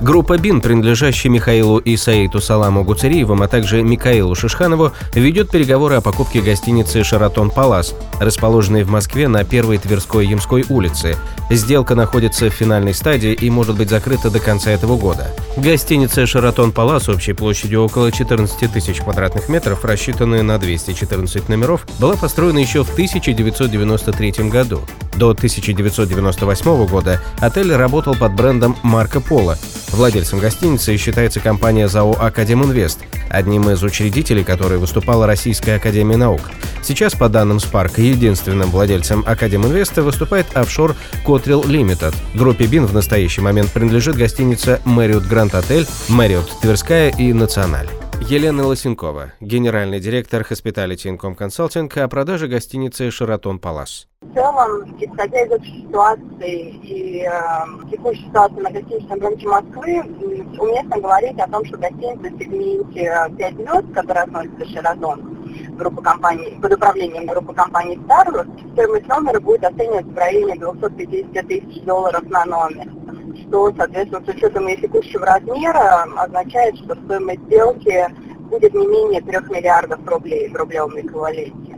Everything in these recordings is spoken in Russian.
Группа БИН, принадлежащая Михаилу Исаиту Саламу Гуцериевым, а также Михаилу Шишханову, ведет переговоры о покупке гостиницы «Шаратон Палас», расположенной в Москве на первой Тверской Ямской улице. Сделка находится в финальной стадии и может быть закрыта до конца этого года. Гостиница «Шаратон Палас» общей площадью около 14 тысяч квадратных метров, рассчитанная на 214 номеров, была построена еще в 1993 году. До 1998 года отель работал под брендом Марко Поло. Владельцем гостиницы считается компания ЗАО «Академинвест», одним из учредителей которой выступала Российская Академия Наук. Сейчас, по данным Спарка, единственным владельцем Академинвеста выступает офшор Котрил Лимитед. Группе БИН в настоящий момент принадлежит гостиница Marriott Grand Hotel, Marriott Тверская и Националь. Елена Лосенкова, генеральный директор Hospitality Income Consulting о продаже гостиницы «Шаратон Палас». В целом, исходя из общей ситуации и э, текущей ситуации на гостиничном рынке Москвы, уместно говорить о том, что гостиница в сегменте 5 звезд, которая относится к «Шаратон», группы компаний, под управлением группы компании Starwood, стоимость номера будет оцениваться в районе 250 тысяч долларов на номер что, соответственно, с учетом ее текущего размера означает, что стоимость сделки будет не менее 3 миллиардов рублей в рублевом эквиваленте.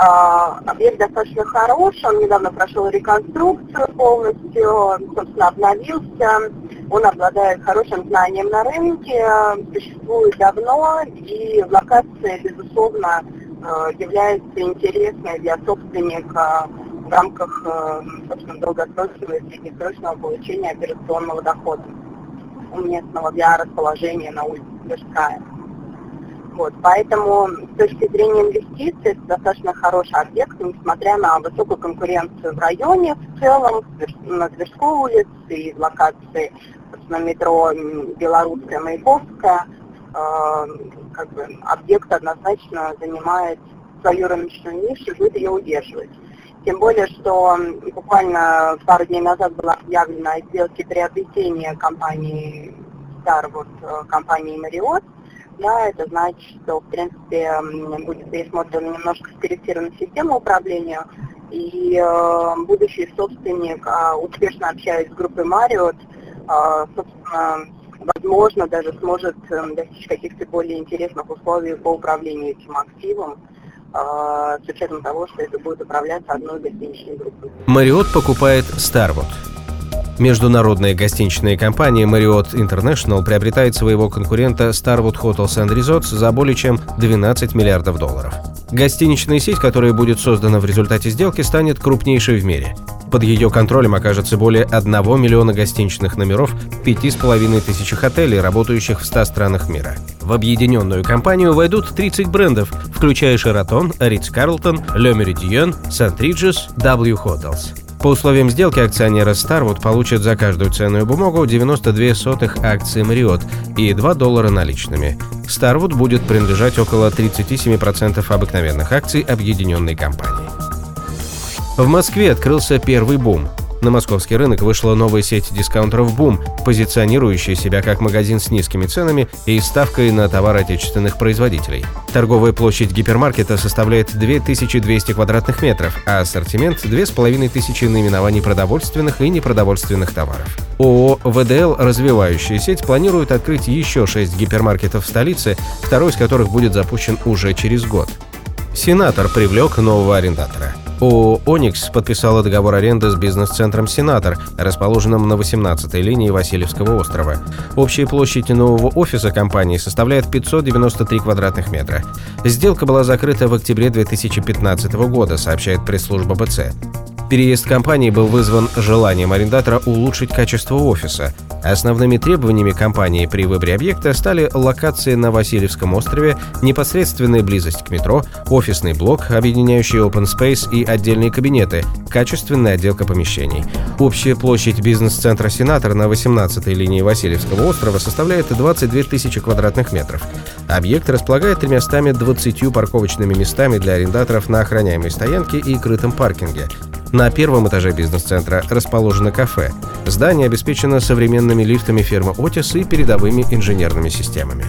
А, объект достаточно хорош, он недавно прошел реконструкцию полностью, собственно, обновился, он обладает хорошим знанием на рынке, существует давно и в локации, безусловно, э, является интересной для собственника в рамках, э, собственно, долгосрочного и среднесрочного получения операционного дохода, уместного для расположения на улице Тверская. Вот, поэтому с точки зрения инвестиций это достаточно хороший объект, несмотря на высокую конкуренцию в районе в целом, на Тверской улице и в локации собственно, метро Белорусская, Маяковская, э, как бы объект однозначно занимает свою рыночную нишу и будет ее удерживать. Тем более, что буквально пару дней назад была объявлена о сделке приобретения компании Starwood, э, компании Marriott. Да, это значит, что, в принципе, будет пересмотрена немножко скорректирована система управления, и э, будущий собственник, э, успешно общаясь с группой Marriott, э, собственно, возможно, даже сможет э, достичь каких-то более интересных условий по управлению этим активом. А, с учетом того, что это будет управляться одной гостиничной группой. Мариот покупает Starwood. Международная гостиничная компания Marriott International приобретает своего конкурента Starwood Hotels and Resorts за более чем 12 миллиардов долларов. Гостиничная сеть, которая будет создана в результате сделки, станет крупнейшей в мире. Под ее контролем окажется более 1 миллиона гостиничных номеров, 5,5 тысяч отелей, работающих в 100 странах мира. В объединенную компанию войдут 30 брендов, включая Sheraton, Ritz-Carlton, Le Méridien, St. Regis, W Hotels. По условиям сделки акционеры Starwood получат за каждую ценную бумагу 92 сотых акции Marriott и 2 доллара наличными. Starwood будет принадлежать около 37% обыкновенных акций объединенной компании. В Москве открылся первый бум. На московский рынок вышла новая сеть дискаунтеров «Бум», позиционирующая себя как магазин с низкими ценами и ставкой на товары отечественных производителей. Торговая площадь гипермаркета составляет 2200 квадратных метров, а ассортимент – 2500 наименований продовольственных и непродовольственных товаров. ООО «ВДЛ», развивающая сеть, планирует открыть еще 6 гипермаркетов в столице, второй из которых будет запущен уже через год. Сенатор привлек нового арендатора – ООО «Оникс» подписала договор аренды с бизнес-центром «Сенатор», расположенным на 18-й линии Васильевского острова. Общая площадь нового офиса компании составляет 593 квадратных метра. Сделка была закрыта в октябре 2015 года, сообщает пресс-служба БЦ. Переезд компании был вызван желанием арендатора улучшить качество офиса. Основными требованиями компании при выборе объекта стали локации на Васильевском острове, непосредственная близость к метро, офисный блок, объединяющий open space и отдельные кабинеты, качественная отделка помещений. Общая площадь бизнес-центра «Сенатор» на 18-й линии Васильевского острова составляет 22 тысячи квадратных метров. Объект располагает 320 парковочными местами для арендаторов на охраняемой стоянке и крытом паркинге. На первом этаже бизнес-центра расположено кафе. Здание обеспечено современными лифтами фирмы «Отис» и передовыми инженерными системами.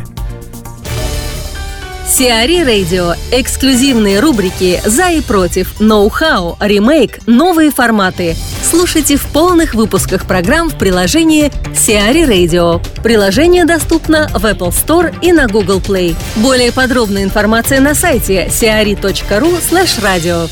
Сиари Радио. Эксклюзивные рубрики «За и против», «Ноу-хау», «Ремейк», «Новые форматы». Слушайте в полных выпусках программ в приложении Сиари Radio. Приложение доступно в Apple Store и на Google Play. Более подробная информация на сайте siari.ru slash radio.